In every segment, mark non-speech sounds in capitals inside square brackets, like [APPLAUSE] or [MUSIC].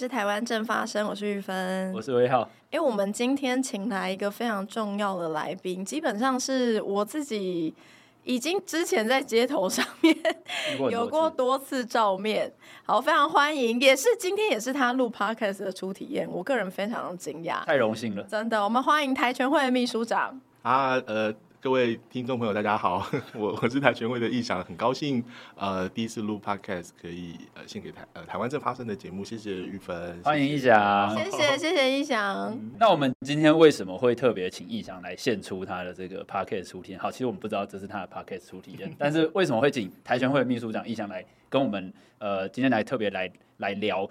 是台湾正发生，我是玉芬，我是威浩。哎，我们今天请来一个非常重要的来宾，基本上是我自己已经之前在街头上面有过多次照面。好，非常欢迎，也是今天也是他录 podcast 的初体验，我个人非常的惊讶，太荣幸了，真的。我们欢迎台权会的秘书长啊，呃。各位听众朋友，大家好，[LAUGHS] 我我是台权会的义祥，很高兴呃第一次录 podcast 可以呃献给台呃台湾正发生的节目，谢谢玉芬，欢迎义祥，谢谢谢谢义祥。那我们今天为什么会特别请义祥来献出他的这个 podcast 出题？好，其实我们不知道这是他的 podcast 初体验，[LAUGHS] 但是为什么会请台权会的秘书长义祥来跟我们呃今天来特别来来聊？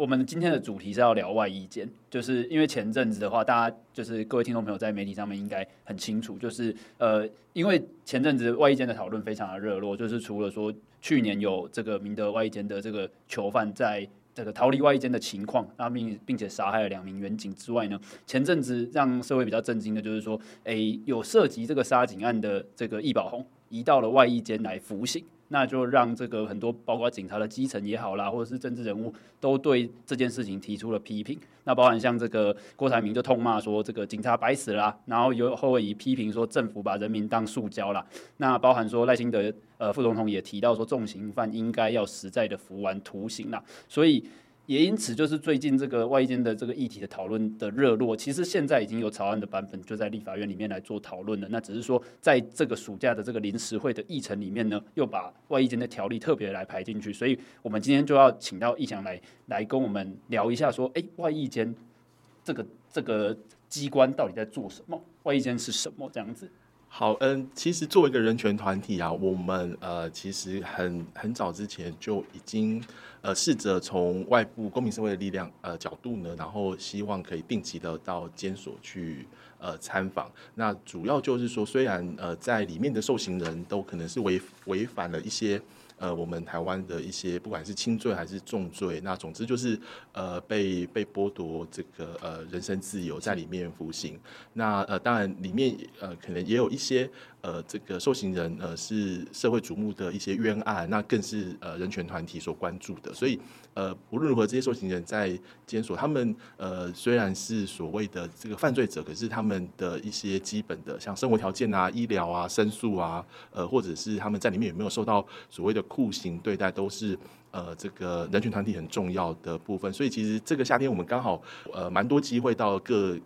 我们今天的主题是要聊外衣监，就是因为前阵子的话，大家就是各位听众朋友在媒体上面应该很清楚，就是呃，因为前阵子外衣监的讨论非常的热络，就是除了说去年有这个明德外衣监的这个囚犯在这个逃离外衣监的情况，那并并且杀害了两名员警之外呢，前阵子让社会比较震惊的就是说，诶，有涉及这个杀警案的这个易宝红移到了外衣监来服刑。那就让这个很多包括警察的基层也好啦，或者是政治人物，都对这件事情提出了批评。那包含像这个郭台铭就痛骂说这个警察白死了啦，然后有后裔批评说政府把人民当塑胶啦。那包含说赖清德呃副总统也提到说重刑犯应该要实在的服完徒刑啦。所以。也因此，就是最近这个外役监的这个议题的讨论的热络，其实现在已经有草案的版本就在立法院里面来做讨论了。那只是说，在这个暑假的这个临时会的议程里面呢，又把外役监的条例特别来排进去。所以，我们今天就要请到易祥来来跟我们聊一下，说，哎，外役监这个这个机关到底在做什么？外役监是什么？这样子。好，嗯，其实作为一个人权团体啊，我们呃，其实很很早之前就已经呃试着从外部公民社会的力量呃角度呢，然后希望可以定期的到监所去呃参访。那主要就是说，虽然呃在里面的受刑人都可能是违违反了一些。呃，我们台湾的一些不管是轻罪还是重罪，那总之就是呃被被剥夺这个呃人身自由，在里面服刑。那呃当然里面呃可能也有一些。呃，这个受刑人呃是社会瞩目的一些冤案，那更是呃人权团体所关注的。所以呃，无论如何，这些受刑人在监所，他们呃虽然是所谓的这个犯罪者，可是他们的一些基本的像生活条件啊、医疗啊、申诉啊，呃，或者是他们在里面有没有受到所谓的酷刑对待，都是呃这个人权团体很重要的部分。所以其实这个夏天我们刚好呃蛮多机会到各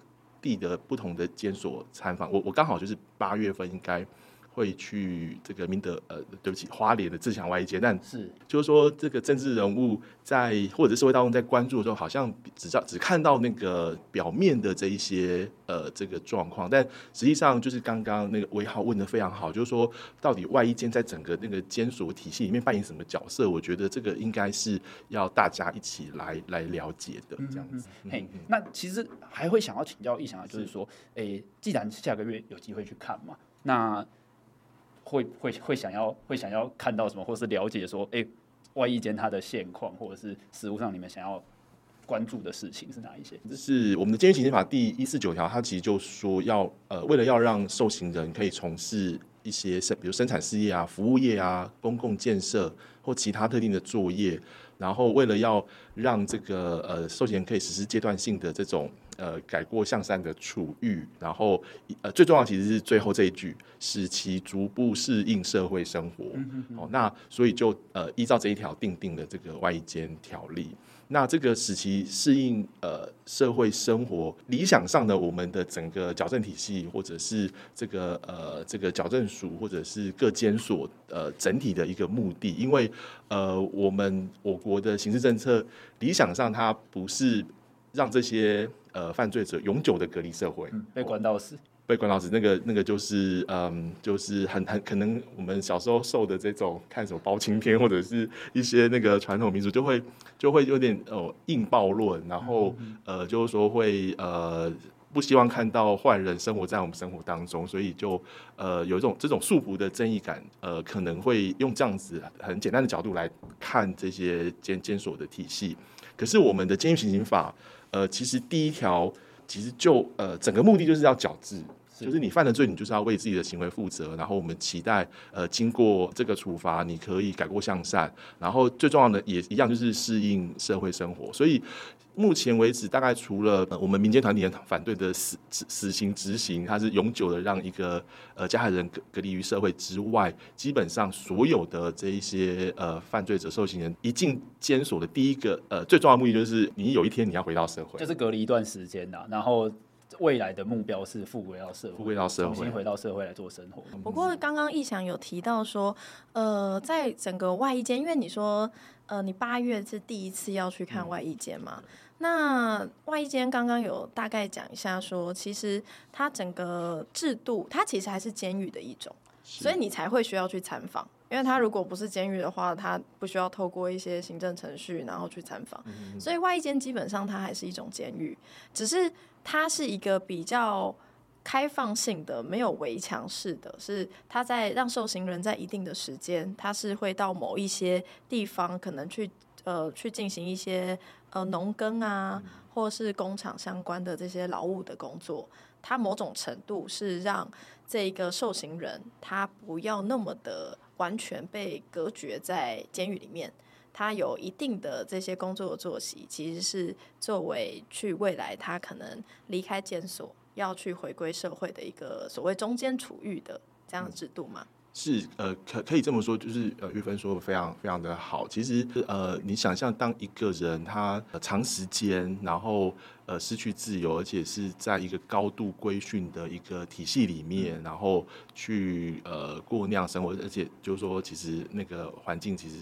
地的不同的监所参访，我我刚好就是八月份应该会去这个明德呃，对不起，花莲的自强外役监，但是就是说这个政治人物在或者社会大众在关注的时候，好像只照只看到那个表面的这一些呃这个状况，但实际上就是刚刚那个威浩问的非常好，就是说到底外衣监在整个那个监所体系里面扮演什么角色？我觉得这个应该是要大家一起来来了解的这样子。嘿、嗯，那其实还会想要请教义祥，就是说，诶，既然下个月有机会去看嘛，那会会会想要会想要看到什么，或是了解说，哎，外役监它的现况，或者是实务上你们想要关注的事情是哪一些？是我们的监狱行刑法第一四九条，它其实就说要呃，为了要让受刑人可以从事一些生，比如生产事业啊、服务业啊、公共建设或其他特定的作业，然后为了要让这个呃受刑人可以实施阶段性的这种。呃，改过向善的处遇，然后呃，最重要其实是最后这一句，使其逐步适应社会生活。哦，那所以就呃，依照这一条定定的这个外役监条例，那这个使其适应呃社会生活，理想上的我们的整个矫正体系，或者是这个呃这个矫正署，或者是各监所呃整体的一个目的，因为呃我们我国的刑事政策理想上它不是让这些。呃，犯罪者永久的隔离社会，嗯、被关到死，被关到死，那个那个就是，嗯，就是很很可能我们小时候受的这种看什么包青天或者是一些那个传统民俗，就会就会有点哦硬暴论，然后呃就是说会呃不希望看到坏人生活在我们生活当中，所以就呃有一种这种束缚的正义感，呃可能会用这样子很简单的角度来看这些监监所的体系，可是我们的监狱行刑法。呃，其实第一条其实就呃整个目的就是要矫治。就是你犯了罪，你就是要为自己的行为负责。然后我们期待，呃，经过这个处罚，你可以改过向善。然后最重要的也一样，就是适应社会生活。所以目前为止，大概除了我们民间团体反对的死死死刑执行，它是永久的让一个呃加害人隔隔离于社会之外，基本上所有的这一些呃犯罪者受刑人一进监所的第一个呃最重要的目的，就是你有一天你要回到社会，就是隔离一段时间呐，然后。未来的目标是复归到社会，复归到社会，重新回到社会来做生活。不过刚刚逸翔有提到说，呃，在整个外衣间，因为你说，呃，你八月是第一次要去看外衣间嘛？嗯、那外一间刚刚有大概讲一下说，其实它整个制度，它其实还是监狱的一种，所以你才会需要去参访。因为它如果不是监狱的话，它不需要透过一些行政程序，然后去参访。嗯、所以外一间基本上它还是一种监狱，只是它是一个比较开放性的，没有围墙式的，是它在让受刑人在一定的时间，它是会到某一些地方，可能去呃去进行一些呃农耕啊，或是工厂相关的这些劳务的工作。它某种程度是让这个受刑人他不要那么的。完全被隔绝在监狱里面，他有一定的这些工作的作息，其实是作为去未来他可能离开监所要去回归社会的一个所谓中间处遇的这样的制度吗？是呃，可可以这么说，就是呃，玉芬说的非常非常的好。其实呃，你想象当一个人他长时间然后呃失去自由，而且是在一个高度规训的一个体系里面，然后去呃过那样生活，而且就是说，其实那个环境其实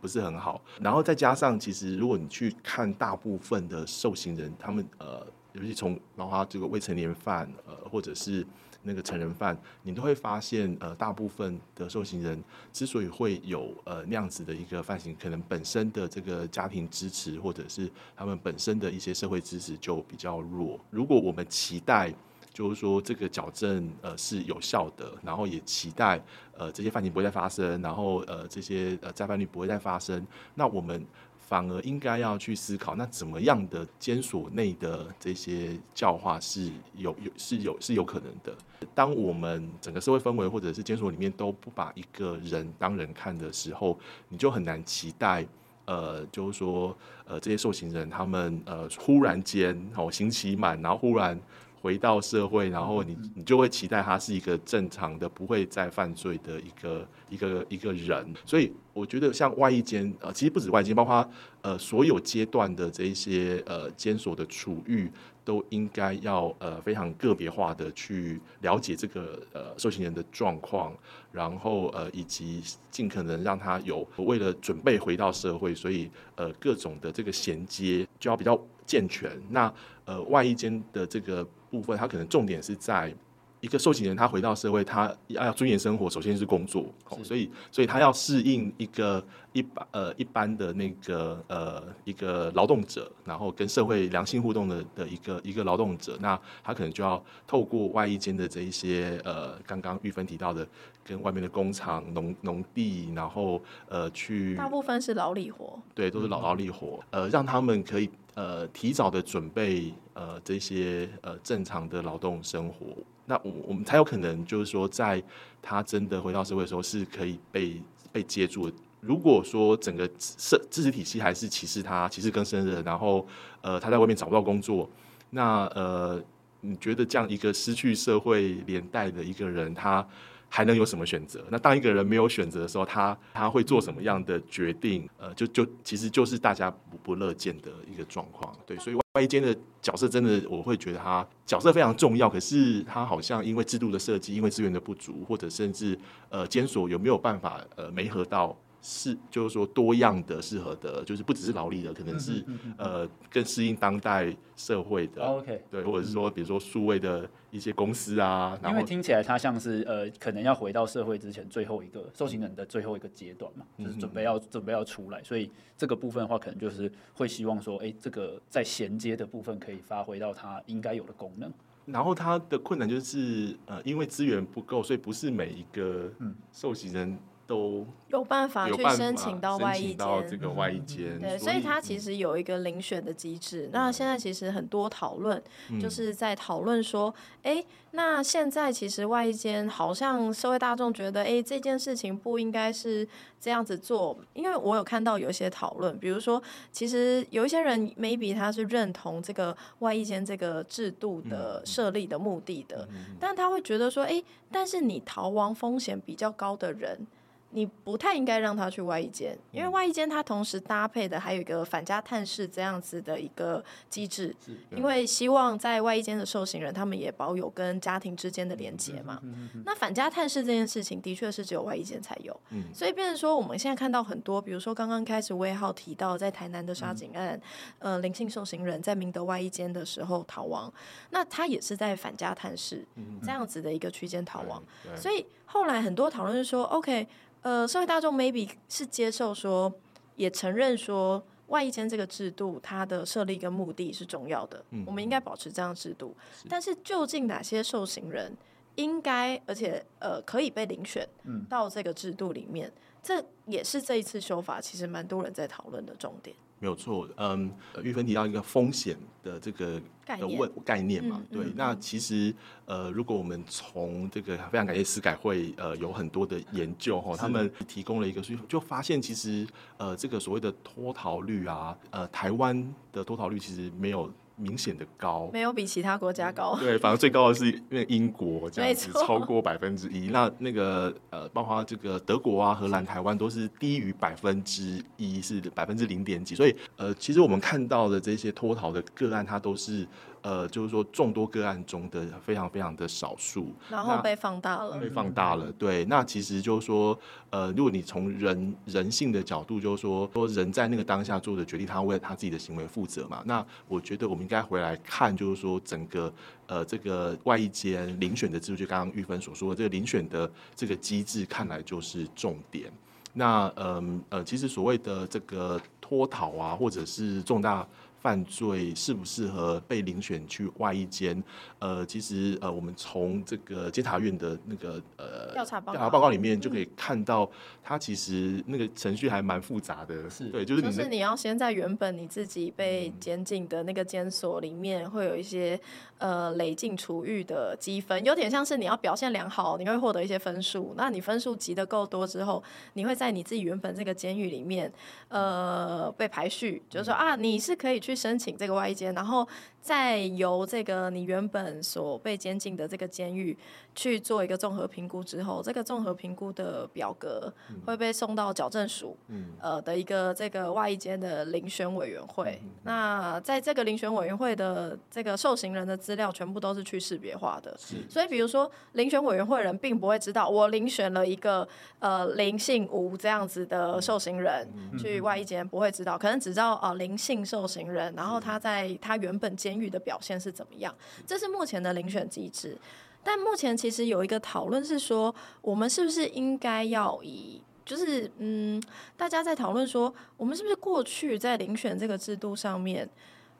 不是很好。然后再加上，其实如果你去看大部分的受刑人，他们呃，尤其从包括这个未成年犯呃，或者是。那个成人犯，你都会发现，呃，大部分的受刑人之所以会有呃那样子的一个犯行，可能本身的这个家庭支持，或者是他们本身的一些社会支持就比较弱。如果我们期待，就是说这个矫正呃是有效的，然后也期待呃这些犯行不会再发生，然后呃这些呃再犯率不会再发生，那我们。反而应该要去思考，那怎么样的监所内的这些教化是有有是有是有可能的。当我们整个社会氛围或者是监所里面都不把一个人当人看的时候，你就很难期待，呃，就是说，呃，这些受刑人他们呃忽然间哦刑期满，然后忽然。回到社会，然后你你就会期待他是一个正常的、不会再犯罪的一个一个一个人。所以我觉得像外衣监，呃，其实不止外衣监，包括呃所有阶段的这一些呃监所的处遇，都应该要呃非常个别化的去了解这个呃受刑人的状况，然后呃以及尽可能让他有为了准备回到社会，所以呃各种的这个衔接就要比较健全。那呃外衣监的这个。部分，他可能重点是在一个受刑人，他回到社会，他要尊严生活，首先是工作，是。所以，所以他要适应一个一般呃一般的那个呃一个劳动者，然后跟社会良性互动的的一个一个劳动者，那他可能就要透过外衣间的这一些呃刚刚玉芬提到的，跟外面的工厂、农农地，然后呃去大部分是劳力活，对，都是劳劳力活，呃，让他们可以。呃，提早的准备，呃，这些呃正常的劳动生活，那我我们才有可能就是说，在他真的回到社会的时候，是可以被被接住的。如果说整个社支持体系还是歧视他、歧视更生人，然后呃他在外面找不到工作，那呃你觉得这样一个失去社会连带的一个人，他？还能有什么选择？那当一个人没有选择的时候，他他会做什么样的决定？呃，就就其实就是大家不不乐见的一个状况。对，所以外外间的角色真的，我会觉得他角色非常重要。可是他好像因为制度的设计，因为资源的不足，或者甚至呃监所有没有办法呃没合到。是，就是说多样的适合的，就是不只是劳力的，可能是呃更适应当代社会的。OK，对，或者是说，比如说数位的一些公司啊。因为听起来它像是呃，可能要回到社会之前最后一个受刑人的最后一个阶段嘛，就是准备要准备要出来，所以这个部分的话，可能就是会希望说，哎，这个在衔接的部分可以发挥到它应该有的功能。然后它的困难就是呃，因为资源不够，所以不是每一个受刑人。都有办法去申请到外一间，这个外役监。对，所以它其实有一个遴选的机制。那现在其实很多讨论，就是在讨论说，哎，那现在其实外一间好像社会大众觉得，哎，这件事情不应该是这样子做。因为我有看到有一些讨论，比如说，其实有一些人 maybe 他是认同这个外一间这个制度的设立的目的的，但他会觉得说，哎，但是你逃亡风险比较高的人。你不太应该让他去外衣间，因为外衣间它同时搭配的还有一个反家探视这样子的一个机制，因为希望在外衣间的受刑人他们也保有跟家庭之间的连接嘛。那反家探视这件事情的确是只有外衣间才有，所以变成说我们现在看到很多，比如说刚刚开始威浩提到在台南的杀警案，呃，林姓受刑人在明德外衣间的时候逃亡，那他也是在反家探视这样子的一个区间逃亡，所以后来很多讨论是说，OK。呃，社会大众 maybe 是接受说，也承认说，外役监这个制度它的设立跟目的是重要的，嗯、我们应该保持这样的制度。是但是，究竟哪些受刑人应该而且呃可以被遴选到这个制度里面，嗯、这也是这一次修法其实蛮多人在讨论的重点。没有错，嗯，玉芬提到一个风险的这个的问概念嘛，嗯、对，嗯、那其实呃，如果我们从这个非常感谢司改会呃有很多的研究哈，他们提供了一个数据，就发现其实呃这个所谓的脱逃率啊，呃台湾的脱逃率其实没有。明显的高，没有比其他国家高。对，反正最高的是那英国这样子，超过百分之一。那那个呃，包括这个德国啊、荷兰、台湾都是低于百分之一，是百分之零点几。所以呃，其实我们看到的这些脱逃的个案，它都是。呃，就是说众多个案中的非常非常的少数，然后被放大了，被放大了。对，那其实就是说，呃，如果你从人人性的角度，就是说，说人在那个当下做的决定，他为他自己的行为负责嘛。那我觉得我们应该回来看，就是说整个呃这个外一间遴选的制度，就刚刚玉芬所说的这个遴选的这个机制，看来就是重点。那呃呃，其实所谓的这个脱逃啊，或者是重大。犯罪适不适合被遴选去外一间？呃，其实呃，我们从这个监察院的那个呃调查报告，报告里面就可以看到，它其实那个程序还蛮复杂的。是对，就是就是你要先在原本你自己被监禁的那个监所里面，会有一些呃累进处遇的积分，有点像是你要表现良好，你会获得一些分数。那你分数积的够多之后，你会在你自己原本这个监狱里面呃被排序，就是说啊，你是可以去。去申请这个外衣监，然后再由这个你原本所被监禁的这个监狱去做一个综合评估之后，这个综合评估的表格会被送到矫正署，嗯。呃的一个这个外衣监的遴选委员会。那在这个遴选委员会的这个受刑人的资料全部都是去识别化的，所以比如说遴选委员会人并不会知道我遴选了一个呃林姓吴这样子的受刑人去外衣间，不会知道，可能只知道啊林姓受刑人。然后他在他原本监狱的表现是怎么样？这是目前的遴选机制。但目前其实有一个讨论是说，我们是不是应该要以，就是嗯，大家在讨论说，我们是不是过去在遴选这个制度上面，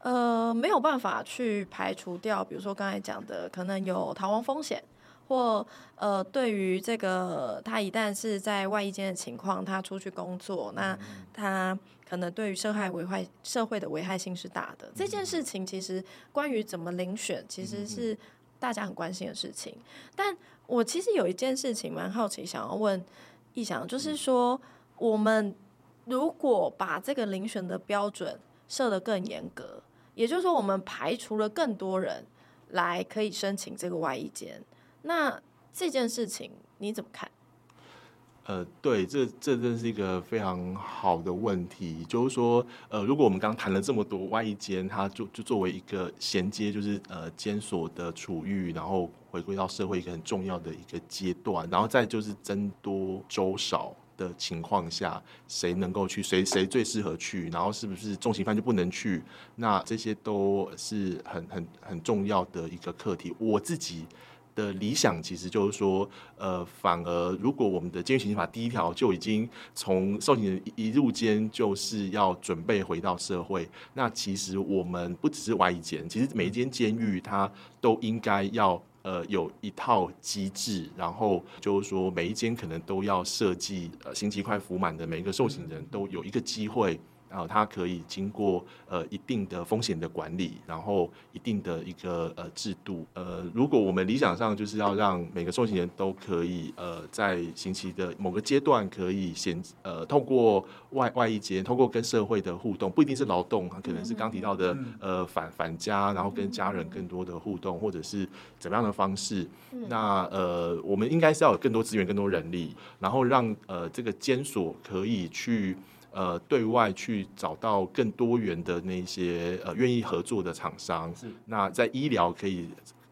呃，没有办法去排除掉，比如说刚才讲的，可能有逃亡风险，或呃，对于这个他一旦是在外衣间的情况，他出去工作，那他。可能对于社会危害、社会的危害性是大的。这件事情其实关于怎么遴选，其实是大家很关心的事情。但我其实有一件事情蛮好奇，想要问逸翔，就是说，我们如果把这个遴选的标准设得更严格，也就是说，我们排除了更多人来可以申请这个外衣间，那这件事情你怎么看？呃，对，这这真是一个非常好的问题。就是说，呃，如果我们刚谈了这么多外役监，它就就作为一个衔接，就是呃监所的处遇，然后回归到社会一个很重要的一个阶段，然后再就是僧多粥少的情况下，谁能够去，谁谁最适合去，然后是不是重刑犯就不能去？那这些都是很很很重要的一个课题。我自己。的理想其实就是说，呃，反而如果我们的监狱刑法第一条就已经从受刑人一入监就是要准备回到社会，那其实我们不只是外一监，其实每一间监狱它都应该要呃有一套机制，然后就是说每一间可能都要设计呃刑期快服满的每一个受刑人都有一个机会。然后它可以经过呃一定的风险的管理，然后一定的一个呃制度。呃，如果我们理想上就是要让每个受刑人都可以呃在刑期的某个阶段可以先呃透过外外一间，透过跟社会的互动，不一定是劳动，可能是刚提到的呃返返家，然后跟家人更多的互动，或者是怎么样的方式。那呃，我们应该是要有更多资源、更多人力，然后让呃这个监所可以去。呃，对外去找到更多元的那些呃愿意合作的厂商，是那在医疗可以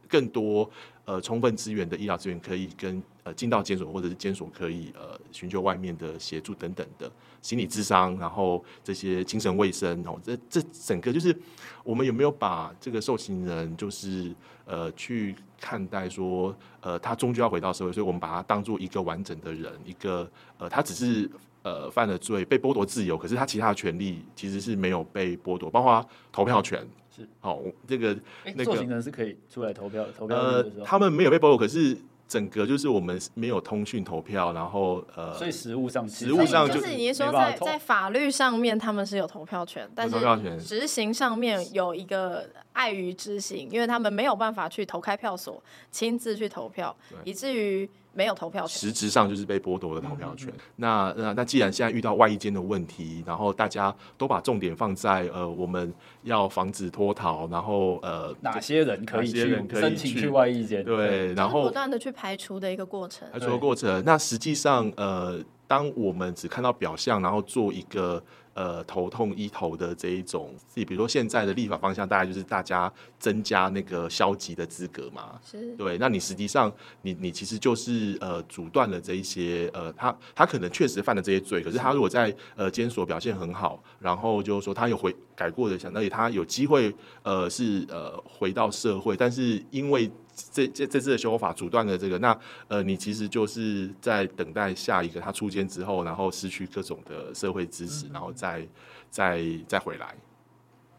更多呃充分资源的医疗资源可以跟呃进到监所或者是监所可以呃寻求外面的协助等等的心理智商，然后这些精神卫生哦，这这整个就是我们有没有把这个受刑人就是呃去看待说呃他终究要回到社会，所以我们把他当做一个完整的人，一个呃他只是。呃，犯了罪被剥夺自由，可是他其他的权利其实是没有被剥夺，包括投票权。是，好、哦，这个、欸、那个受刑人是可以出来投票，投票呃，他们没有被剥夺，可是。整个就是我们没有通讯投票，然后呃，所以实务上，实务上就是你说在在法律上面他们是有投票权，但是执行上面有一个碍于执行，因为他们没有办法去投开票所亲自去投票，以至于没有投票权。实质上就是被剥夺了投票权。嗯嗯那那那既然现在遇到外衣间的问题，然后大家都把重点放在呃我们要防止脱逃，然后呃哪些人可以去申请去外衣间？对，然后不断的去。排除的一个过程，排除的过程。那实际上，呃，当我们只看到表象，然后做一个呃头痛医头的这一种，比如说现在的立法方向，大概就是大家增加那个消极的资格嘛。是。对，那你实际上，你你其实就是呃阻断了这一些呃，他他可能确实犯了这些罪，可是他如果在呃监所表现很好，然后就是说他有回改过的想，而且他有机会呃是呃回到社会，但是因为。这这这次的修法阻断了这个，那呃，你其实就是在等待下一个他出监之后，然后失去各种的社会支持，然后再再再回来。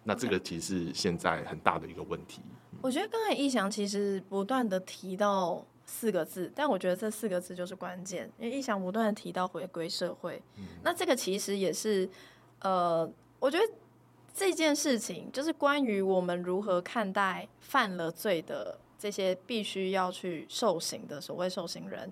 那这个其实是现在很大的一个问题。我觉得刚才易翔其实不断的提到四个字，但我觉得这四个字就是关键，因为逸翔不断的提到回归社会。那这个其实也是呃，我觉得这件事情就是关于我们如何看待犯了罪的。这些必须要去受刑的所谓受刑人，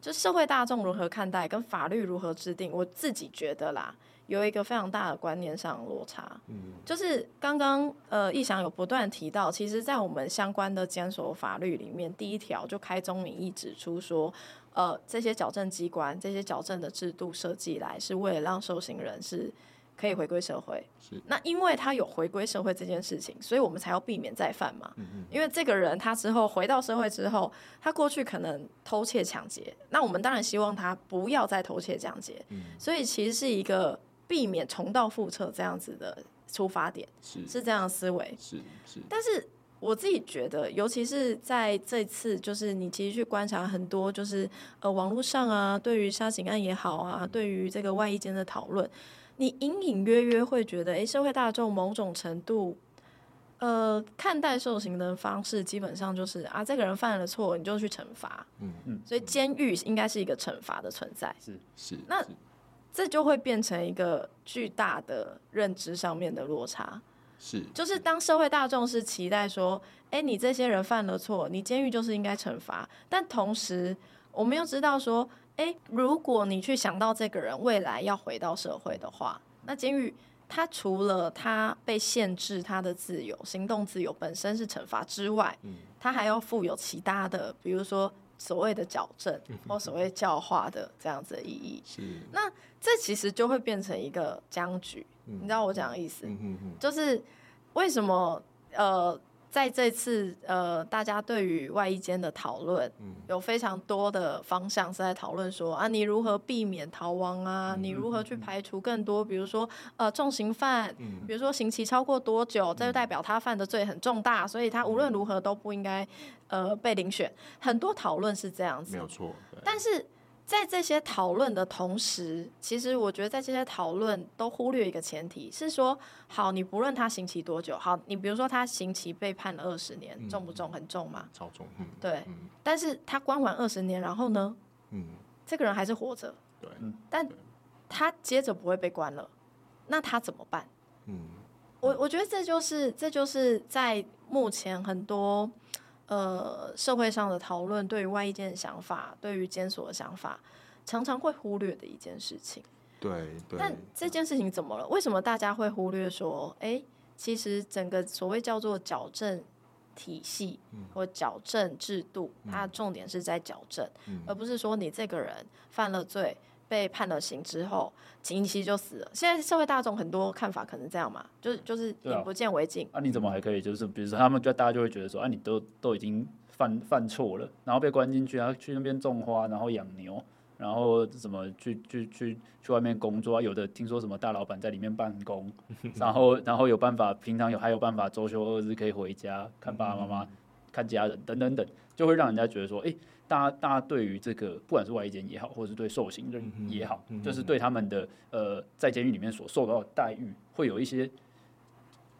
就社会大众如何看待，跟法律如何制定，我自己觉得啦，有一个非常大的观念上的落差。嗯，就是刚刚呃，逸翔有不断提到，其实，在我们相关的监所法律里面，第一条就开宗明义指出说，呃，这些矫正机关、这些矫正的制度设计来，是为了让受刑人是。可以回归社会，是那因为他有回归社会这件事情，所以我们才要避免再犯嘛。嗯嗯。因为这个人他之后回到社会之后，他过去可能偷窃抢劫，那我们当然希望他不要再偷窃抢劫。嗯。所以其实是一个避免重蹈覆辙这样子的出发点，是是这样的思维。是是。但是我自己觉得，尤其是在这次，就是你其实去观察很多，就是呃网络上啊，对于杀警案也好啊，嗯、对于这个外衣间的讨论。你隐隐约约会觉得，诶，社会大众某种程度，呃，看待受刑的方式，基本上就是啊，这个人犯了错，你就去惩罚。嗯嗯。所以监狱应该是一个惩罚的存在。是是。那这就会变成一个巨大的认知上面的落差。是。就是当社会大众是期待说，诶，你这些人犯了错，你监狱就是应该惩罚，但同时我们又知道说。诶，如果你去想到这个人未来要回到社会的话，那监狱他除了他被限制他的自由、行动自由本身是惩罚之外，他还要负有其他的，比如说所谓的矫正 [LAUGHS] 或所谓教化的这样子的意义。是，那这其实就会变成一个僵局。你知道我讲的意思？就是为什么呃？在这次呃，大家对于外衣间的讨论，有非常多的方向是在讨论说啊，你如何避免逃亡啊？你如何去排除更多，比如说呃重刑犯，比如说刑期超过多久，这就代表他犯的罪很重大，所以他无论如何都不应该呃被遴选。很多讨论是这样子，没有错。但是在这些讨论的同时，其实我觉得在这些讨论都忽略一个前提是说，好，你不论他刑期多久，好，你比如说他刑期被判了二十年，重不重？很重吗？超重。嗯，对。但是他关完二十年，然后呢？嗯，这个人还是活着。对。但他接着不会被关了，那他怎么办？嗯，我我觉得这就是这就是在目前很多。呃，社会上的讨论对于外役监的想法，对于监所的想法，常常会忽略的一件事情。对对。但这件事情怎么了？为什么大家会忽略说，哎，其实整个所谓叫做矫正体系或矫正制度，嗯、它的重点是在矫正，嗯、而不是说你这个人犯了罪。被判了刑之后，刑期就死了。现在社会大众很多看法可能这样嘛，就是就是眼不见为净。啊，你怎么还可以？就是比如说他们就大家就会觉得说，啊，你都都已经犯犯错了，然后被关进去，然后去那边种花，然后养牛，然后怎么去去去去外面工作啊？有的听说什么大老板在里面办公，[LAUGHS] 然后然后有办法，平常有还有办法周休二日可以回家看爸爸妈妈、看家人等等等，就会让人家觉得说，哎、欸。大家，大家对于这个，不管是外役监也好，或者是对受刑人也好，就是对他们的呃，在监狱里面所受到的待遇，会有一些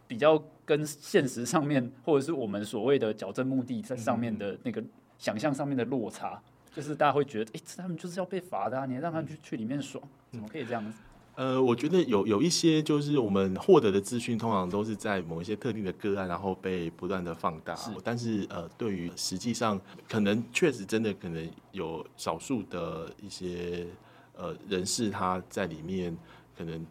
比较跟现实上面，或者是我们所谓的矫正目的在上面的那个想象上面的落差，就是大家会觉得，哎、欸，他们就是要被罚的、啊，你让他们去去里面爽，怎么可以这样子？呃，我觉得有有一些就是我们获得的资讯，通常都是在某一些特定的个案，然后被不断的放大。是，但是呃，对于实际上可能确实真的可能有少数的一些呃人士，他在里面可能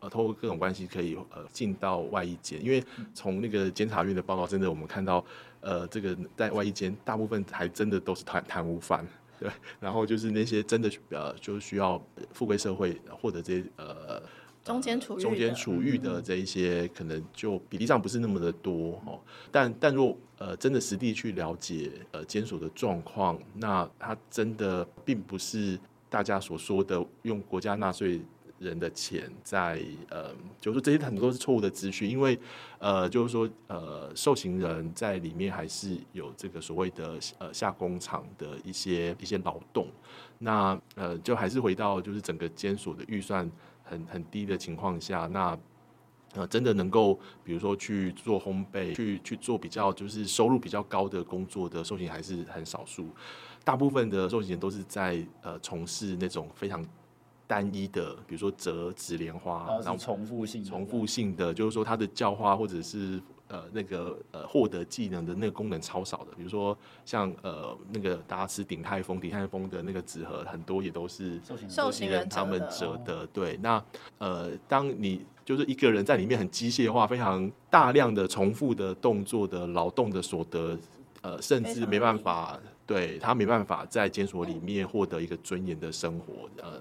呃透过各种关系可以呃进到外衣间，因为从那个监察院的报告，真的我们看到呃这个在外衣间大部分还真的都是贪贪污犯。对，然后就是那些真的呃，就需要富贵社会获得这些呃中间处中间处遇的这一些，可能就比例上不是那么的多哦。但但若呃真的实地去了解呃监所的状况，那它真的并不是大家所说的用国家纳税人的钱在呃，就是这些很多是错误的资讯，因为呃，就是说呃，受刑人在里面还是有这个所谓的呃下工厂的一些一些劳动，那呃，就还是回到就是整个监所的预算很很低的情况下，那呃，真的能够比如说去做烘焙，去去做比较就是收入比较高的工作的受刑还是很少数，大部分的受刑人都是在呃从事那种非常。单一的，比如说折纸莲花，然后重复性、重复性的，就是说它的教化或者是呃那个呃获得技能的那个功能超少的。比如说像呃那个大家吃鼎泰丰、鼎泰丰的那个纸盒，很多也都是受刑人他们折的。对，那呃当你就是一个人在里面很机械化、非常大量的重复的动作的劳动的所得，呃甚至没办法，对他没办法在监所里面获得一个尊严的生活，呃。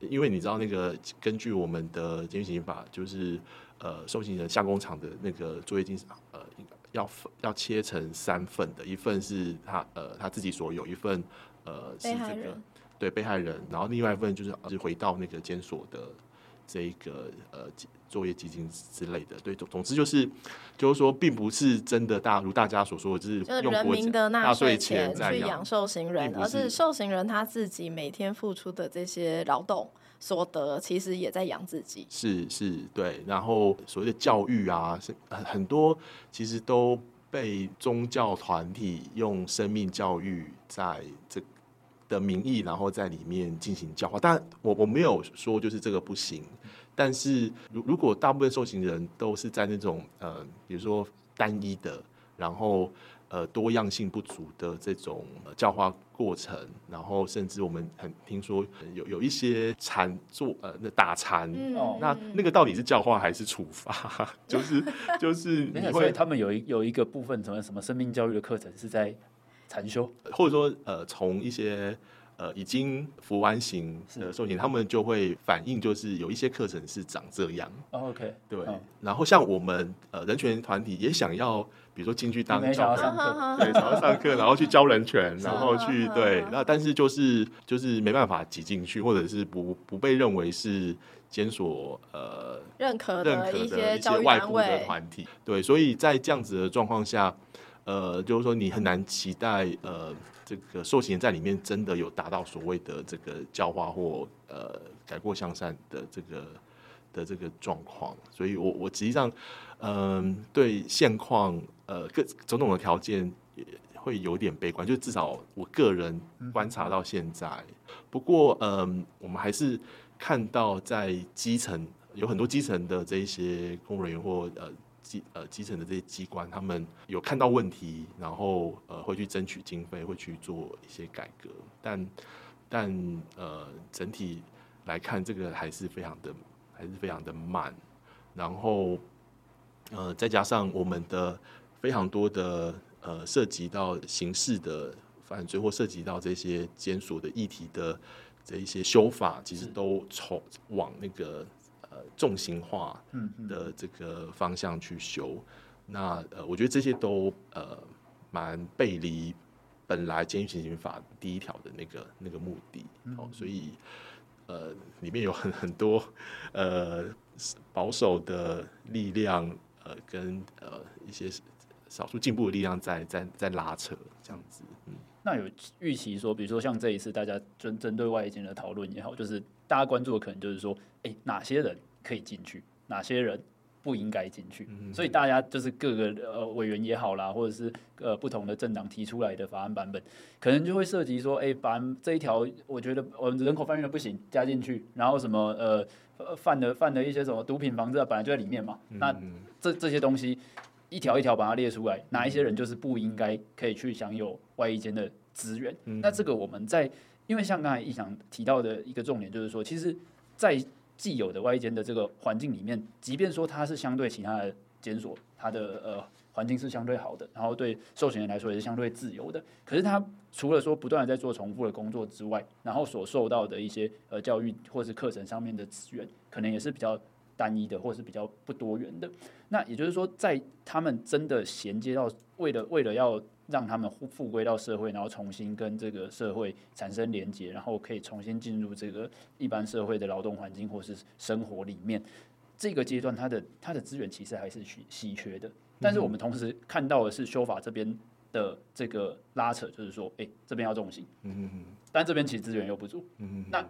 因为你知道，那个根据我们的监狱刑法，就是呃，受刑人下工厂的那个作业金，呃，要要切成三份的，一份是他呃他自己所有，一份呃是这个对被害人，然后另外一份就是就是回到那个监所的这个呃作业基金之类的。对，总总之就是就是说，并不是真的大如大家所说的，就是用人民的纳税钱去养受刑人，而是受刑人他自己每天付出的这些劳动。所得其实也在养自己，是是，对。然后所谓的教育啊，是很很多，其实都被宗教团体用生命教育在这的名义，然后在里面进行教化。但我我没有说就是这个不行，但是如如果大部分受刑人都是在那种呃，比如说单一的，然后。呃，多样性不足的这种教化过程，然后甚至我们很听说有有一些禅坐呃，那打禅，嗯、那那个到底是教化还是处罚？[LAUGHS] 就是就是 [LAUGHS] 你会，所以他们有一有一个部分，什么什么生命教育的课程是在禅修，或者说呃，从一些。呃，已经服完刑的受刑，他们就会反映，就是有一些课程是长这样。Oh, OK，对。Oh. 然后像我们呃人权团体也想要，比如说进去当教课，对，想要上课，[LAUGHS] 然后去教人权，然后去对。那但是就是就是没办法挤进去，或者是不不被认为是监所呃认可的一些一些外部的团体。对，所以在这样子的状况下。呃，就是说你很难期待呃这个受刑人在里面真的有达到所谓的这个教化或呃改过向善的这个的这个状况，所以我我实际上嗯、呃、对现况呃各种种的条件也会有点悲观，就至少我个人观察到现在。不过嗯、我们还是看到在基层有很多基层的这一些公务人员或呃基呃基层的这些机关，他们有看到问题，然后呃会去争取经费，会去做一些改革。但但呃整体来看，这个还是非常的还是非常的慢。然后呃再加上我们的非常多的。呃，涉及到刑事的犯罪或涉及到这些检索的议题的这一些修法，其实都从往那个呃重型化的这个方向去修。那呃，我觉得这些都呃蛮背离本来监狱行刑法第一条的那个那个目的。哦，所以呃里面有很 [LAUGHS] 很多呃保守的力量，呃跟呃一些。少数进步的力量在在在拉扯这样子，嗯，那有预期说，比如说像这一次大家针针对外界的讨论也好，就是大家关注的可能就是说，哎、欸，哪些人可以进去，哪些人不应该进去，嗯，所以大家就是各个呃委员也好啦，或者是呃不同的政党提出来的法案版本，可能就会涉及说，哎、欸，把这一条我觉得我们人口贩运的不行加进去，然后什么呃犯的犯的一些什么毒品防治本来就在里面嘛，嗯、那这这些东西。一条一条把它列出来，哪一些人就是不应该可以去享有外衣间的资源？嗯。那这个我们在，因为像刚才一想提到的一个重点，就是说，其实，在既有的外间的这个环境里面，即便说它是相对其他的监所，它的呃环境是相对好的，然后对受刑人来说也是相对自由的，可是它除了说不断的在做重复的工作之外，然后所受到的一些呃教育或是课程上面的资源，可能也是比较。单一的，或是比较不多元的，那也就是说，在他们真的衔接到，为了为了要让他们复复归到社会，然后重新跟这个社会产生连接，然后可以重新进入这个一般社会的劳动环境或是生活里面，这个阶段，它的它的资源其实还是稀稀缺的。但是我们同时看到的是修法这边的这个拉扯，就是说，哎，这边要重刑，嗯嗯，但这边其实资源又不足，那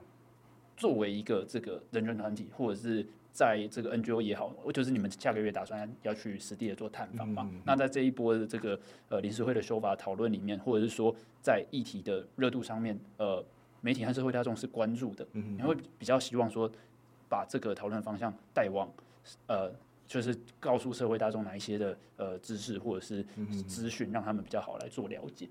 作为一个这个人权团体，或者是在这个 NGO 也好，就是你们下个月打算要去实地的做探访嘛？嗯、那在这一波的这个呃临时会的修法讨论里面，或者是说在议题的热度上面，呃，媒体和社会大众是关注的，你、嗯、会比较希望说把这个讨论方向带往呃，就是告诉社会大众哪一些的呃知识或者是资讯，让他们比较好来做了解。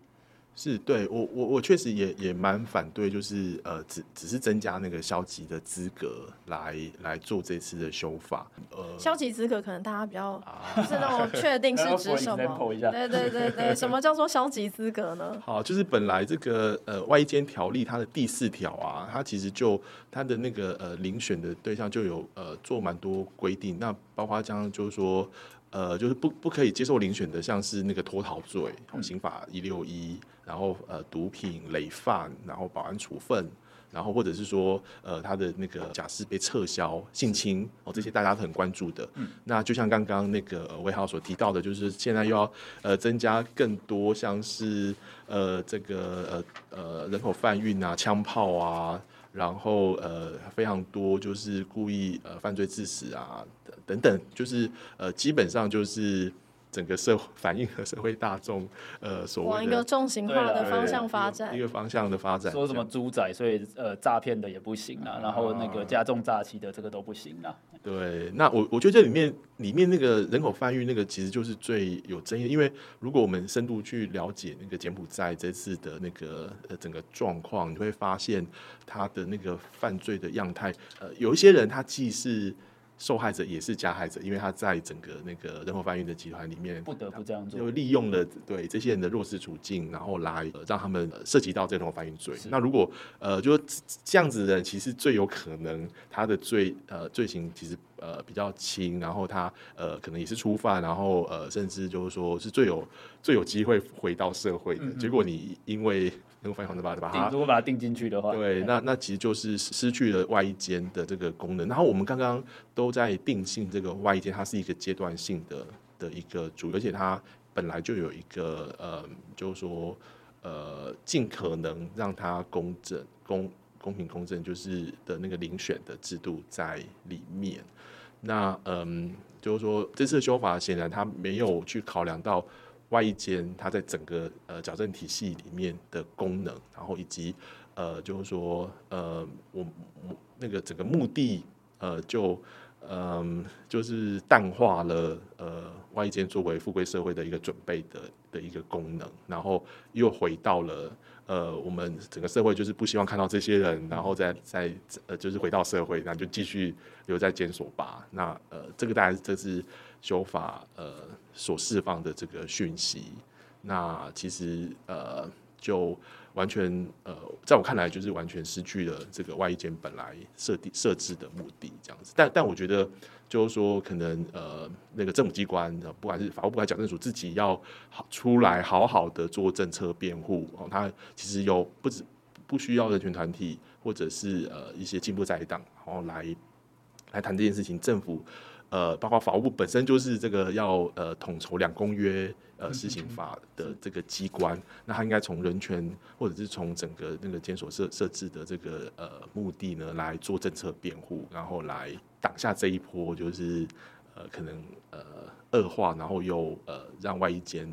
是对我我我确实也也蛮反对，就是呃只只是增加那个消极的资格来来做这次的修法。呃，消极资格可能大家比较不是那么确定是指什么？[LAUGHS] 对对对对，什么叫做消极资格呢？[LAUGHS] 好，就是本来这个呃外役监条例它的第四条啊，它其实就它的那个呃遴选的对象就有呃做蛮多规定，那包括这样就是说。呃，就是不不可以接受遴选的，像是那个脱逃罪，刑法一六一，然后呃毒品累犯，然后保安处分，然后或者是说呃他的那个假释被撤销、性侵哦，这些大家都很关注的。嗯，那就像刚刚那个魏浩所提到的，就是现在又要呃增加更多像是呃这个呃呃人口贩运啊、枪炮啊。然后呃非常多就是故意呃犯罪致死啊等等，就是呃基本上就是整个社会反映和社会大众呃所谓往一个重型化的方向发展，一个方向的发展。说什么猪仔，所以呃诈骗的也不行了，然后那个加重诈欺的这个都不行了。对，那我我觉得这里面里面那个人口贩运那个其实就是最有争议，因为如果我们深度去了解那个柬埔寨这次的那个呃整个状况，你会发现他的那个犯罪的样态，呃，有一些人他既是。受害者也是加害者，因为他在整个那个人口贩运的集团里面不得不这样做，就利用了对这些人的弱势处境，然后来让他们涉及到这种贩运罪。那如果呃，就这样子的人，其实最有可能他的罪呃罪行其实呃比较轻，然后他呃可能也是初犯，然后呃甚至就是说是最有最有机会回到社会的。嗯、结果你因为能够反抗的把它，如果把它定进去的话，对，那那其实就是失去了外役监的这个功能。然后我们刚刚都在定性这个外役监，它是一个阶段性的的一个主，而且它本来就有一个呃，就是说呃，尽可能让它公正、公公平、公正，就是的那个遴选的制度在里面。那嗯，就是说这次的修法显然他没有去考量到外役监它在整个呃矫正体系里面的功能，然后以及呃，就是说呃，我我那个整个目的呃就。嗯，就是淡化了呃外役监作为复归社会的一个准备的的一个功能，然后又回到了呃我们整个社会就是不希望看到这些人，然后再再呃就是回到社会，然后就继续留在监所吧。那呃这个大概这是修法呃所释放的这个讯息。那其实呃就。完全呃，在我看来，就是完全失去了这个外役监本来设定设置的目的，这样子。但但我觉得，就是说，可能呃，那个政府机关，不管是法务部还是矫正署，自己要好出来好好的做政策辩护哦。他其实有不止不需要人权团体或者是呃一些进步在党，然后来来谈这件事情。政府呃，包括法务部本身就是这个要呃统筹两公约。呃，施行法的这个机关，那他应该从人权或者是从整个那个监所设设置的这个呃目的呢来做政策辩护，然后来挡下这一波就是呃可能呃恶化，然后又呃让外一间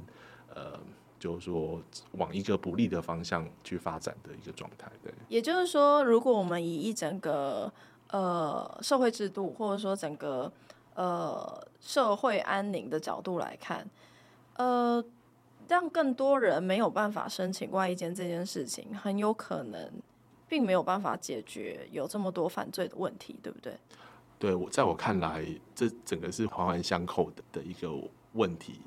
呃就是说往一个不利的方向去发展的一个状态。对，也就是说，如果我们以一整个呃社会制度或者说整个呃社会安宁的角度来看。呃，让更多人没有办法申请外一间这件事情，很有可能并没有办法解决有这么多犯罪的问题，对不对？对，我在我看来，这整个是环环相扣的的一个问题。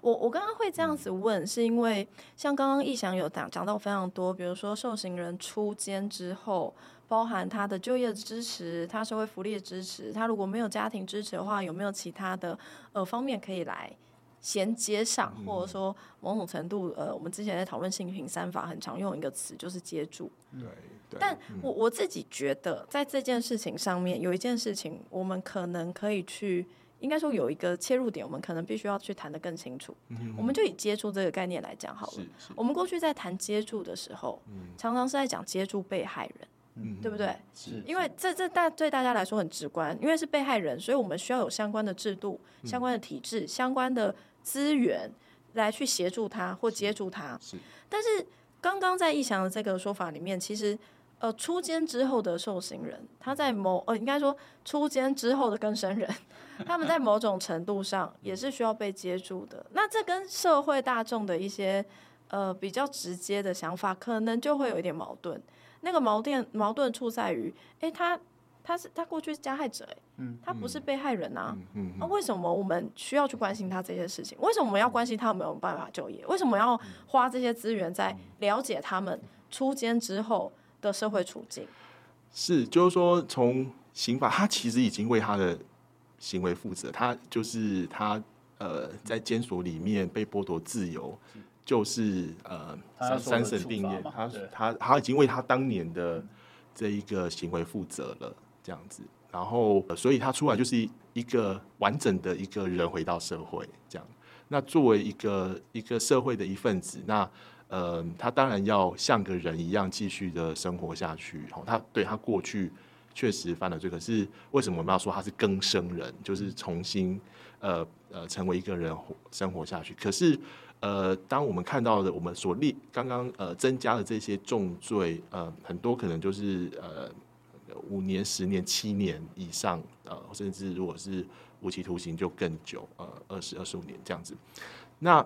我我刚刚会这样子问，是因为像刚刚逸翔有讲讲到非常多，比如说受刑人出监之后，包含他的就业支持，他社会福利的支持，他如果没有家庭支持的话，有没有其他的呃方面可以来？衔接上，或者说某种程度，呃，我们之前在讨论性平三法，很常用一个词就是接住。对，对。但我我自己觉得，在这件事情上面，有一件事情，我们可能可以去，应该说有一个切入点，我们可能必须要去谈得更清楚。嗯。我们就以接触这个概念来讲好了。我们过去在谈接触的时候，常常是在讲接触被害人。嗯，对不对？是，因为这这大对大家来说很直观，因为是被害人，所以我们需要有相关的制度、相关的体制、相关的资源来去协助他或接住他。是，但是刚刚在易翔的这个说法里面，其实呃，出监之后的受刑人，他在某呃，应该说出监之后的更生人，[LAUGHS] 他们在某种程度上也是需要被接住的。那这跟社会大众的一些呃比较直接的想法，可能就会有一点矛盾。那个矛盾矛盾处在于，哎，他他是他过去是加害者，哎，嗯，他不是被害人啊，嗯，那为什么我们需要去关心他这些事情？为什么我们要关心他有没有办法就业？为什么要花这些资源在了解他们出监之后的社会处境？是，就是说，从刑法，他其实已经为他的行为负责，他就是他呃，在监所里面被剥夺自由。就是呃三三审定谳，他他他已经为他当年的这一个行为负责了，这样子，然后所以他出来就是一个完整的一个人回到社会，这样。那作为一个一个社会的一份子，那呃他当然要像个人一样继续的生活下去。哦，他对他过去确实犯了罪，可是为什么我们要说他是更生人，就是重新呃呃成为一个人活生活下去？可是。呃，当我们看到的我们所立刚刚呃增加的这些重罪，呃，很多可能就是呃五年、十年、七年以上，呃，甚至如果是无期徒刑就更久，呃，二十二十五年这样子。那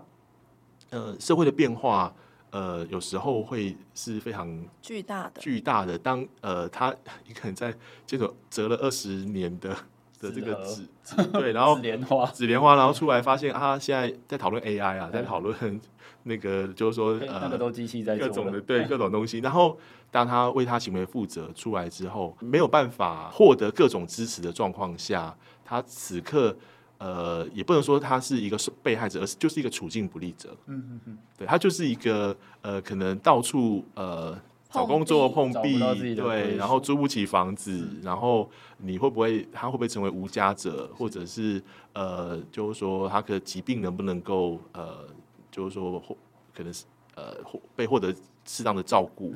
呃，社会的变化，呃，有时候会是非常巨大的。巨大的，当呃他 [LAUGHS] 一个人在这种折了二十年的。的这个纸 [LAUGHS] 对，然后纸莲花，纸莲花，然后出来发现啊，现在在讨论 AI 啊，在讨论那个，就是说呃，那个都机器在各种的，对各种东西。然后当他为他行为负责出来之后，没有办法获得各种支持的状况下，他此刻呃，也不能说他是一个被害者，而是就是一个处境不利者。嗯嗯嗯，对他就是一个呃，可能到处呃。找工作碰壁，对，然后租不起房子，然后你会不会他会不会成为无家者，或者是呃，就是说他的疾病能不能够呃就是说或可能是呃获被获得适当的照顾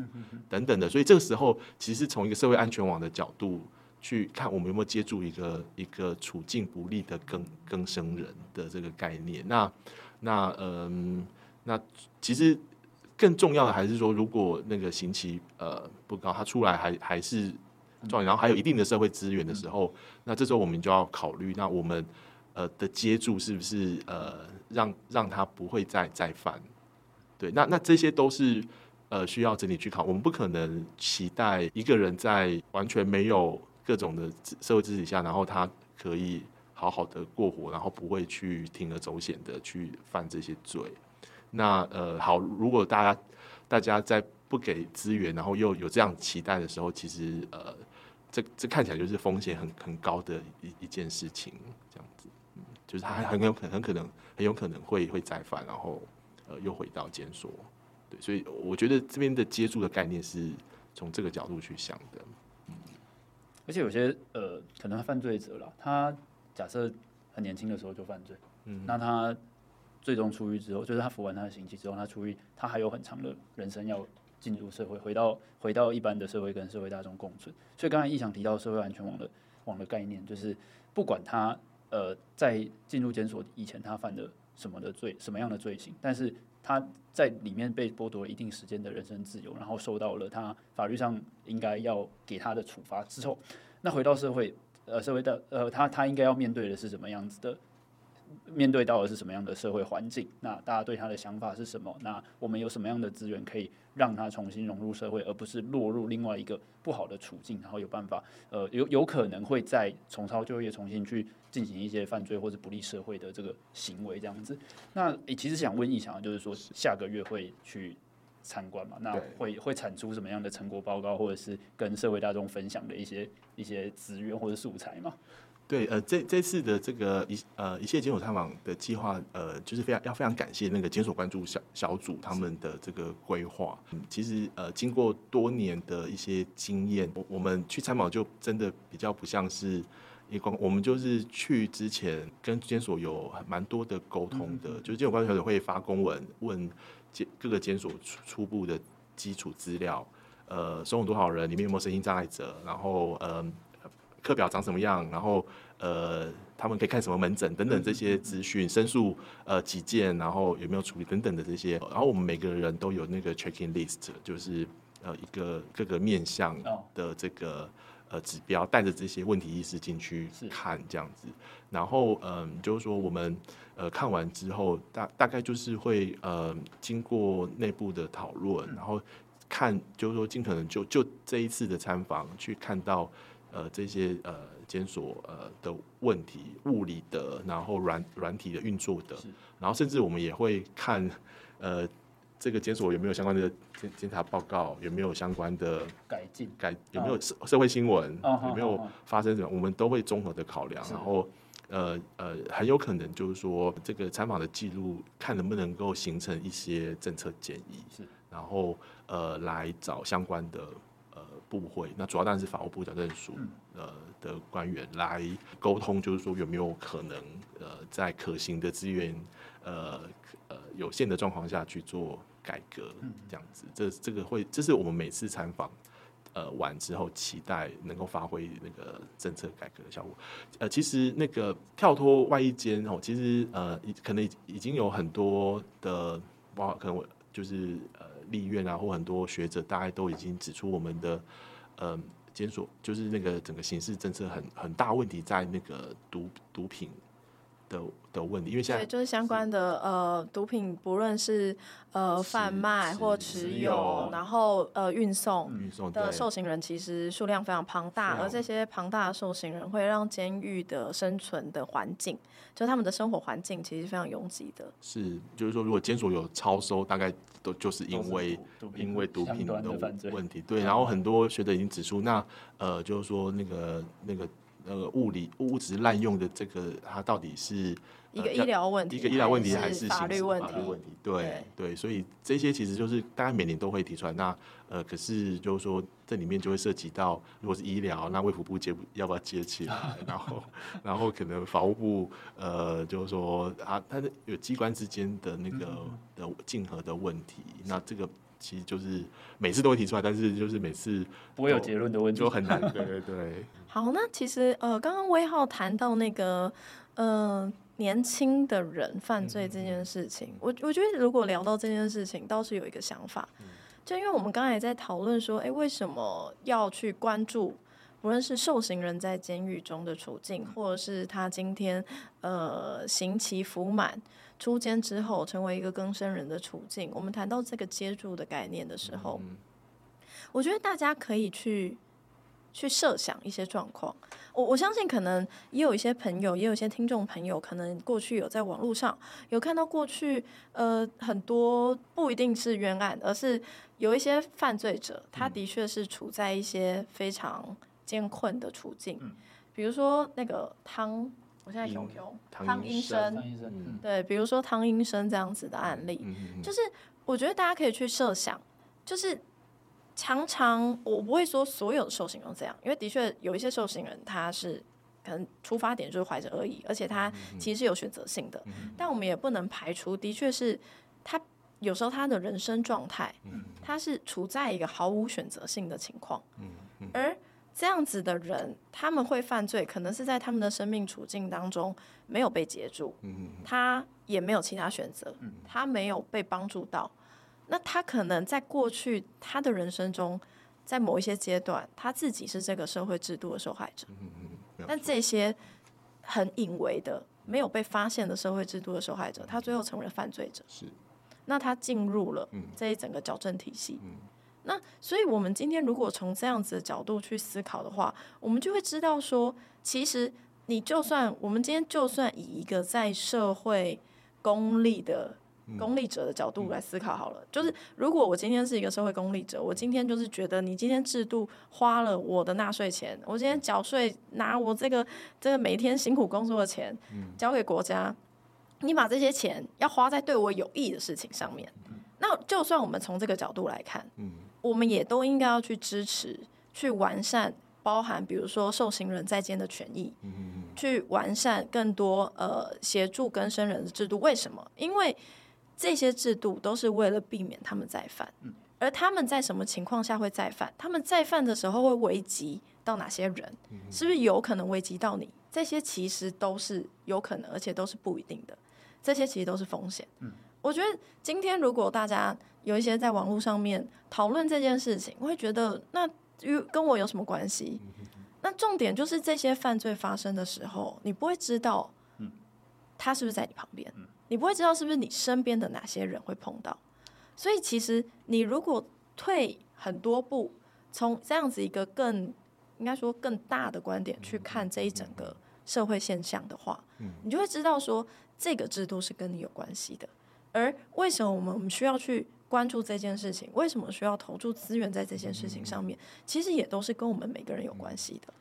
等等的，所以这个时候其实从一个社会安全网的角度去看，我们有没有接住一个一个处境不利的更更生人的这个概念。那那嗯，那其实更重要的还是说，如果那个刑期呃不高，他出来还还是状元，然后还有一定的社会资源的时候，那这时候我们就要考虑，那我们呃的接住是不是呃让让他不会再再犯？对，那那这些都是呃需要整体去考。我们不可能期待一个人在完全没有各种的社会支持下，然后他可以。好好的过活，然后不会去铤而走险的去犯这些罪。那呃，好，如果大家大家在不给资源，然后又有这样期待的时候，其实呃，这这看起来就是风险很很高的一一件事情，这样子，嗯，就是他很有可能很可能很有可能会会再犯，然后呃又回到监所。对，所以我觉得这边的接触的概念是从这个角度去想的。嗯，而且有些呃，可能犯罪者了，他。假设很年轻的时候就犯罪，嗯，那他最终出狱之后，就是他服完他的刑期之后，他出狱，他还有很长的人生要进入社会，回到回到一般的社会跟社会大众共存。所以刚才义祥提到社会安全网的网的概念，就是不管他呃在进入监所以前他犯的什么的罪，什么样的罪行，但是他在里面被剥夺了一定时间的人身自由，然后受到了他法律上应该要给他的处罚之后，那回到社会。呃，社会的呃，他他应该要面对的是什么样子的？面对到的是什么样的社会环境？那大家对他的想法是什么？那我们有什么样的资源可以让他重新融入社会，而不是落入另外一个不好的处境？然后有办法，呃，有有可能会再重操旧业，重新去进行一些犯罪或者不利社会的这个行为，这样子。那你其实想问义祥，就是说下个月会去。参观嘛，那会会产出什么样的成果报告，或者是跟社会大众分享的一些一些资源或者素材吗？对，呃，这这次的这个一呃一切监所探访的计划，呃，就是非常要非常感谢那个监所关注小小组他们的这个规划。嗯，其实呃，经过多年的一些经验，我我们去参访就真的比较不像是一光，我们就是去之前跟监所有蛮多的沟通的，嗯、就是监所关注小组会发公文问。各个监所初初步的基础资料，呃，收容多少人，里面有没有身心障碍者，然后呃，课表长什么样，然后呃，他们可以看什么门诊等等这些资讯，申诉呃几件，然后有没有处理等等的这些，然后我们每个人都有那个 checking list，就是呃一个各个面向的这个呃指标，带着这些问题意识进去看这样子，然后嗯、呃，就是说我们。呃，看完之后大大概就是会呃经过内部的讨论，然后看就是说尽可能就就这一次的参访去看到呃这些呃检索呃的问题，物理的，然后软软体的运作的，然后甚至我们也会看呃这个检索有没有相关的监监察报告，有没有相关的改进改有没有社社会新闻，有没有发生什么，我们都会综合的考量，然后。呃呃，很有可能就是说，这个参访的记录，看能不能够形成一些政策建议，是，然后呃，来找相关的呃部会，那主要当然是法务部矫正署呃的官员来沟通，就是说有没有可能呃在可行的资源呃呃有限的状况下去做改革，这样子，这这个会，这是我们每次参访。呃，完之后期待能够发挥那个政策改革的效果。呃，其实那个跳脱外衣间哦，其实呃，可能已经有很多的，包括可能我就是呃立院啊，或很多学者，大概都已经指出我们的呃检索就是那个整个刑事政策很很大问题在那个毒毒品。的的问题，因为现在对就是相关的呃毒品，不论是呃贩卖或持有，然后呃运送的受刑人，其实数量非常庞大，而这些庞大的受刑人会让监狱的生存的环境，就他们的生活环境其实非常拥挤的。是，就是说，如果监所有超收，大概都就是因为因为毒品的问题。对，然后很多学者已经指出，那呃，就是说那个那个。呃，物理物质滥用的这个，它到底是一个医疗问题，一个医疗问题还是法律问题？法律问题，对对，所以这些其实就是大家每年都会提出来。那呃，可是就是说这里面就会涉及到，如果是医疗，那卫福部接要不要接起来？[LAUGHS] 然后然后可能法务部呃，就是说啊，它的有机关之间的那个的竞合的问题，那这个。其实就是每次都会提出来，但是就是每次不会有结论的问题，就很难。对对对。好，那其实呃，刚刚威浩谈到那个呃年轻的人犯罪这件事情，我我觉得如果聊到这件事情，倒是有一个想法，就因为我们刚才也在讨论说，哎，为什么要去关注，无论是受刑人在监狱中的处境，或者是他今天呃刑期服满。出监之后，成为一个更生人的处境。我们谈到这个接住的概念的时候，嗯、我觉得大家可以去去设想一些状况。我我相信，可能也有一些朋友，也有一些听众朋友，可能过去有在网络上有看到过去，呃，很多不一定是冤案，而是有一些犯罪者，他的确是处在一些非常艰困的处境。嗯、比如说那个汤。我现在熊熊汤英伸，对，比如说汤医生这样子的案例，嗯、就是我觉得大家可以去设想，就是常常我不会说所有的受刑人这样，因为的确有一些受刑人他是可能出发点就是怀着恶意，而且他其实是有选择性的，嗯、但我们也不能排除，的确是他有时候他的人生状态，他是处在一个毫无选择性的情况，而。这样子的人，他们会犯罪，可能是在他们的生命处境当中没有被截住，他也没有其他选择，他没有被帮助到。那他可能在过去他的人生中，在某一些阶段，他自己是这个社会制度的受害者。但这些很隐微的、没有被发现的社会制度的受害者，他最后成为了犯罪者。是，那他进入了这一整个矫正体系。那所以，我们今天如果从这样子的角度去思考的话，我们就会知道说，其实你就算我们今天就算以一个在社会公利的公利者的角度来思考好了，就是如果我今天是一个社会功利者，我今天就是觉得你今天制度花了我的纳税钱，我今天缴税拿我这个这个每天辛苦工作的钱交给国家，你把这些钱要花在对我有益的事情上面，那就算我们从这个角度来看，我们也都应该要去支持，去完善，包含比如说受刑人在监的权益，去完善更多呃协助更生人的制度。为什么？因为这些制度都是为了避免他们再犯，嗯、而他们在什么情况下会再犯？他们再犯的时候会危及到哪些人？嗯、是不是有可能危及到你？这些其实都是有可能，而且都是不一定的。这些其实都是风险。嗯我觉得今天如果大家有一些在网络上面讨论这件事情，我会觉得那与跟我有什么关系？那重点就是这些犯罪发生的时候，你不会知道，他是不是在你旁边，你不会知道是不是你身边的哪些人会碰到。所以其实你如果退很多步，从这样子一个更应该说更大的观点去看这一整个社会现象的话，你就会知道说这个制度是跟你有关系的。而为什么我们我们需要去关注这件事情？为什么需要投注资源在这件事情上面？其实也都是跟我们每个人有关系的。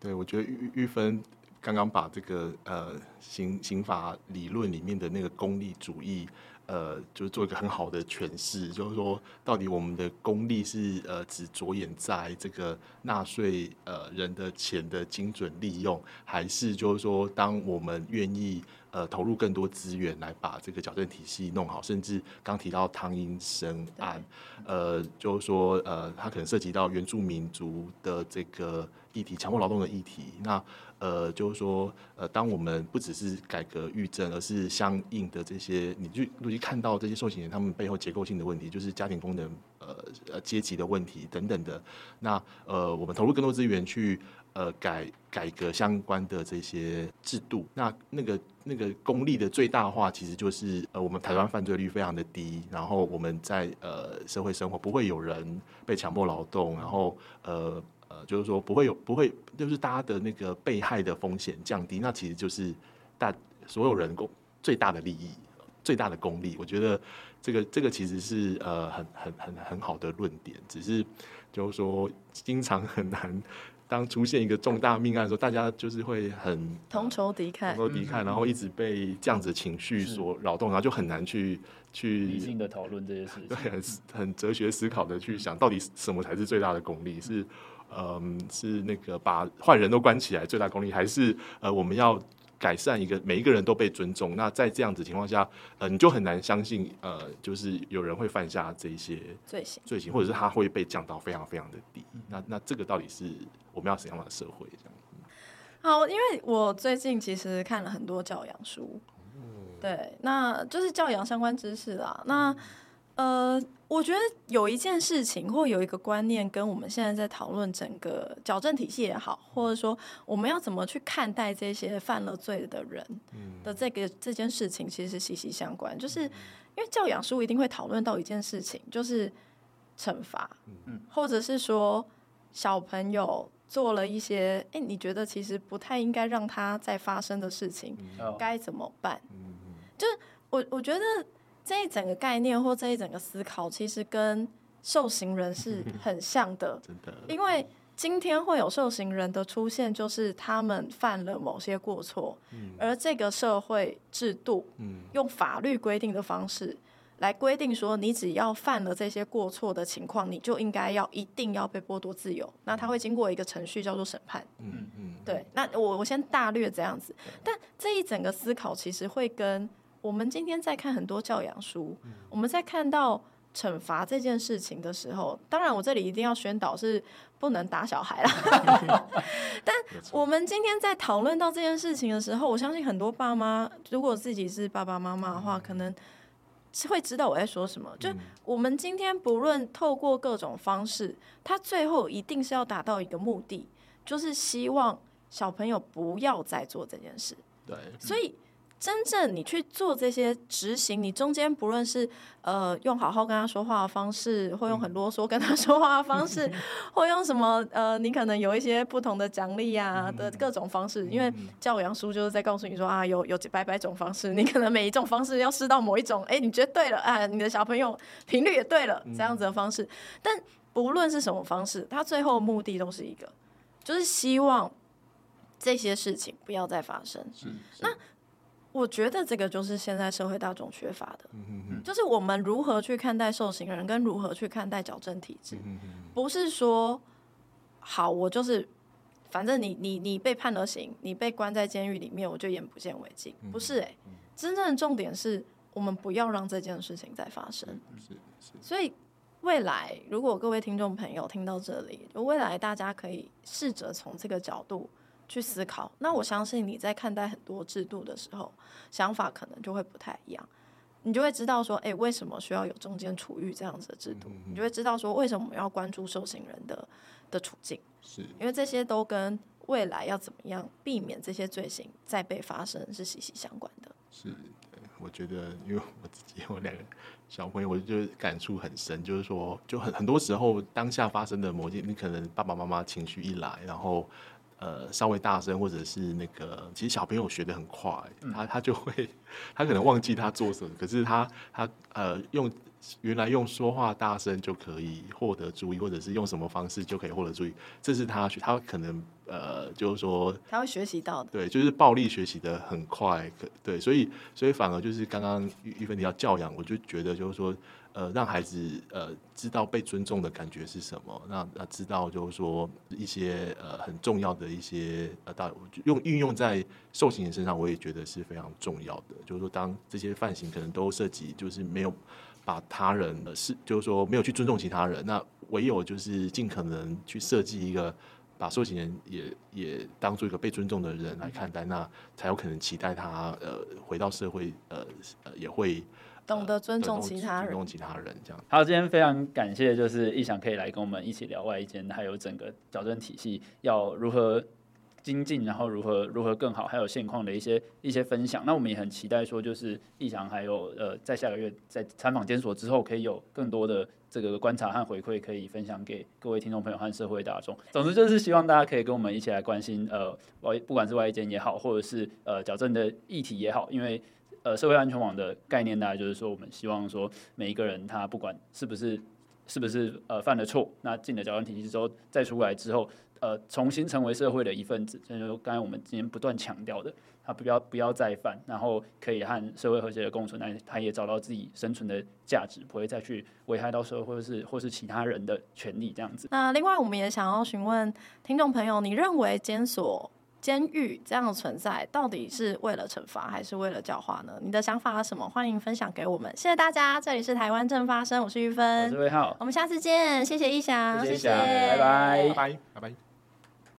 对，我觉得玉玉芬刚刚把这个呃刑刑法理论里面的那个功利主义。呃，就是做一个很好的诠释，就是说，到底我们的功利是呃只着眼在这个纳税呃人的钱的精准利用，还是就是说，当我们愿意呃投入更多资源来把这个矫正体系弄好，甚至刚提到汤英生案，呃，就是说呃，它可能涉及到原住民族的这个议题，强迫劳动的议题，那。呃，就是说，呃，当我们不只是改革预政，而是相应的这些，你去陆续看到这些受刑人他们背后结构性的问题，就是家庭功能、呃呃阶级的问题等等的。那呃，我们投入更多资源去呃改改革相关的这些制度，那那个那个功利的最大化，其实就是呃，我们台湾犯罪率非常的低，然后我们在呃社会生活不会有人被强迫劳动，然后呃。呃，就是说不会有，不会，就是大家的那个被害的风险降低，那其实就是大所有人共最大的利益。最大的功利。我觉得这个这个其实是呃很很很很好的论点，只是就是说经常很难。当出现一个重大命案的时候，大家就是会很同仇敌忾，同仇敌忾，然后一直被这样子的情绪所扰动，然后就很难去去理性的讨论这些事情，对，很很哲学思考的去想到底什么才是最大的功利？是嗯，是那个把坏人都关起来最大功力，还是呃我们要？改善一个每一个人都被尊重，那在这样子情况下，呃，你就很难相信，呃，就是有人会犯下这些罪行，罪行，或者是他会被降到非常非常的低。那那这个到底是我们要怎样的社会？这样。好，因为我最近其实看了很多教养书，对，那就是教养相关知识啦。那呃，我觉得有一件事情或有一个观念，跟我们现在在讨论整个矫正体系也好，或者说我们要怎么去看待这些犯了罪的人的这个这件事情，其实是息息相关。就是因为教养书一定会讨论到一件事情，就是惩罚，嗯或者是说小朋友做了一些，哎，你觉得其实不太应该让他再发生的事情，该怎么办？嗯就是我我觉得。这一整个概念或这一整个思考，其实跟受刑人是 [LAUGHS] 很像的。真的，因为今天会有受刑人的出现，就是他们犯了某些过错，而这个社会制度，嗯用法律规定的方式来规定说，你只要犯了这些过错的情况，你就应该要一定要被剥夺自由。那他会经过一个程序叫做审判。嗯嗯，对。那我我先大略这样子，但这一整个思考其实会跟。我们今天在看很多教养书，我们在看到惩罚这件事情的时候，当然我这里一定要宣导是不能打小孩啦。[LAUGHS] 但我们今天在讨论到这件事情的时候，我相信很多爸妈，如果自己是爸爸妈妈的话，可能是会知道我在说什么。就我们今天不论透过各种方式，他最后一定是要达到一个目的，就是希望小朋友不要再做这件事。对，所以。真正你去做这些执行，你中间不论是呃用好好跟他说话的方式，或用很啰嗦跟他说话的方式，[LAUGHS] 或用什么呃，你可能有一些不同的奖励呀的各种方式，因为教养书就是在告诉你说啊，有有几百百种方式，你可能每一种方式要试到某一种，哎，你觉得对了啊，你的小朋友频率也对了，这样子的方式。但不论是什么方式，他最后的目的都是一个，就是希望这些事情不要再发生。那。我觉得这个就是现在社会大众缺乏的，就是我们如何去看待受刑人，跟如何去看待矫正体制，不是说好我就是反正你你你被判了刑，你被关在监狱里面，我就眼不见为净，不是哎、欸，真正的重点是我们不要让这件事情再发生。是是所以未来如果各位听众朋友听到这里，未来大家可以试着从这个角度。去思考，那我相信你在看待很多制度的时候，想法可能就会不太一样。你就会知道说，哎、欸，为什么需要有中间处遇这样子的制度？你就会知道说，为什么我们要关注受刑人的的处境？是因为这些都跟未来要怎么样避免这些罪行再被发生是息息相关的。是，我觉得，因为我自己有两个小朋友，我就感触很深，就是说，就很很多时候当下发生的某件，你可能爸爸妈妈情绪一来，然后。呃，稍微大声，或者是那个，其实小朋友学的很快，他他就会，[LAUGHS] 他可能忘记他做什么，可是他他呃用原来用说话大声就可以获得注意，或者是用什么方式就可以获得注意，这是他学，他可能呃就是说他会学习到的，对，就是暴力学习的很快，可对，所以所以反而就是刚刚玉玉芬提到教养，我就觉得就是说。呃，让孩子呃知道被尊重的感觉是什么，那那知道就是说一些呃很重要的一些呃，大用运用在受刑人身上，我也觉得是非常重要的。就是说，当这些犯行可能都涉及，就是没有把他人的是，就是说没有去尊重其他人，那唯有就是尽可能去设计一个把受刑人也也当做一个被尊重的人来看待，那才有可能期待他呃回到社会呃呃也会。懂得尊重其他人，尊重其他人这样。好，今天非常感谢，就是逸翔可以来跟我们一起聊外一间，还有整个矫正体系要如何精进，然后如何如何更好，还有现况的一些一些分享。那我们也很期待说，就是逸翔还有呃，在下个月在参访监所之后，可以有更多的这个观察和回馈，可以分享给各位听众朋友和社会大众。总之就是希望大家可以跟我们一起来关心呃外，不管是外一间也好，或者是呃矫正的议题也好，因为。呃社会安全网的概念，大概就是说，我们希望说每一个人他不管是不是是不是呃犯了错，那进了矫正体系之后再出来之后，呃重新成为社会的一份子，就是刚才我们今天不断强调的。他不要不要再犯，然后可以和社会和谐的共存，那他也找到自己生存的价值，不会再去危害到社会或者是或是其他人的权利这样子。那另外，我们也想要询问听众朋友，你认为监所、监狱这样的存在，到底是为了惩罚还是为了教化呢？你的想法是什么？欢迎分享给我们。谢谢大家，这里是台湾正发生，我是玉芬，我是魏浩，我们下次见，谢谢一翔，谢谢，谢谢拜拜，拜拜，拜拜。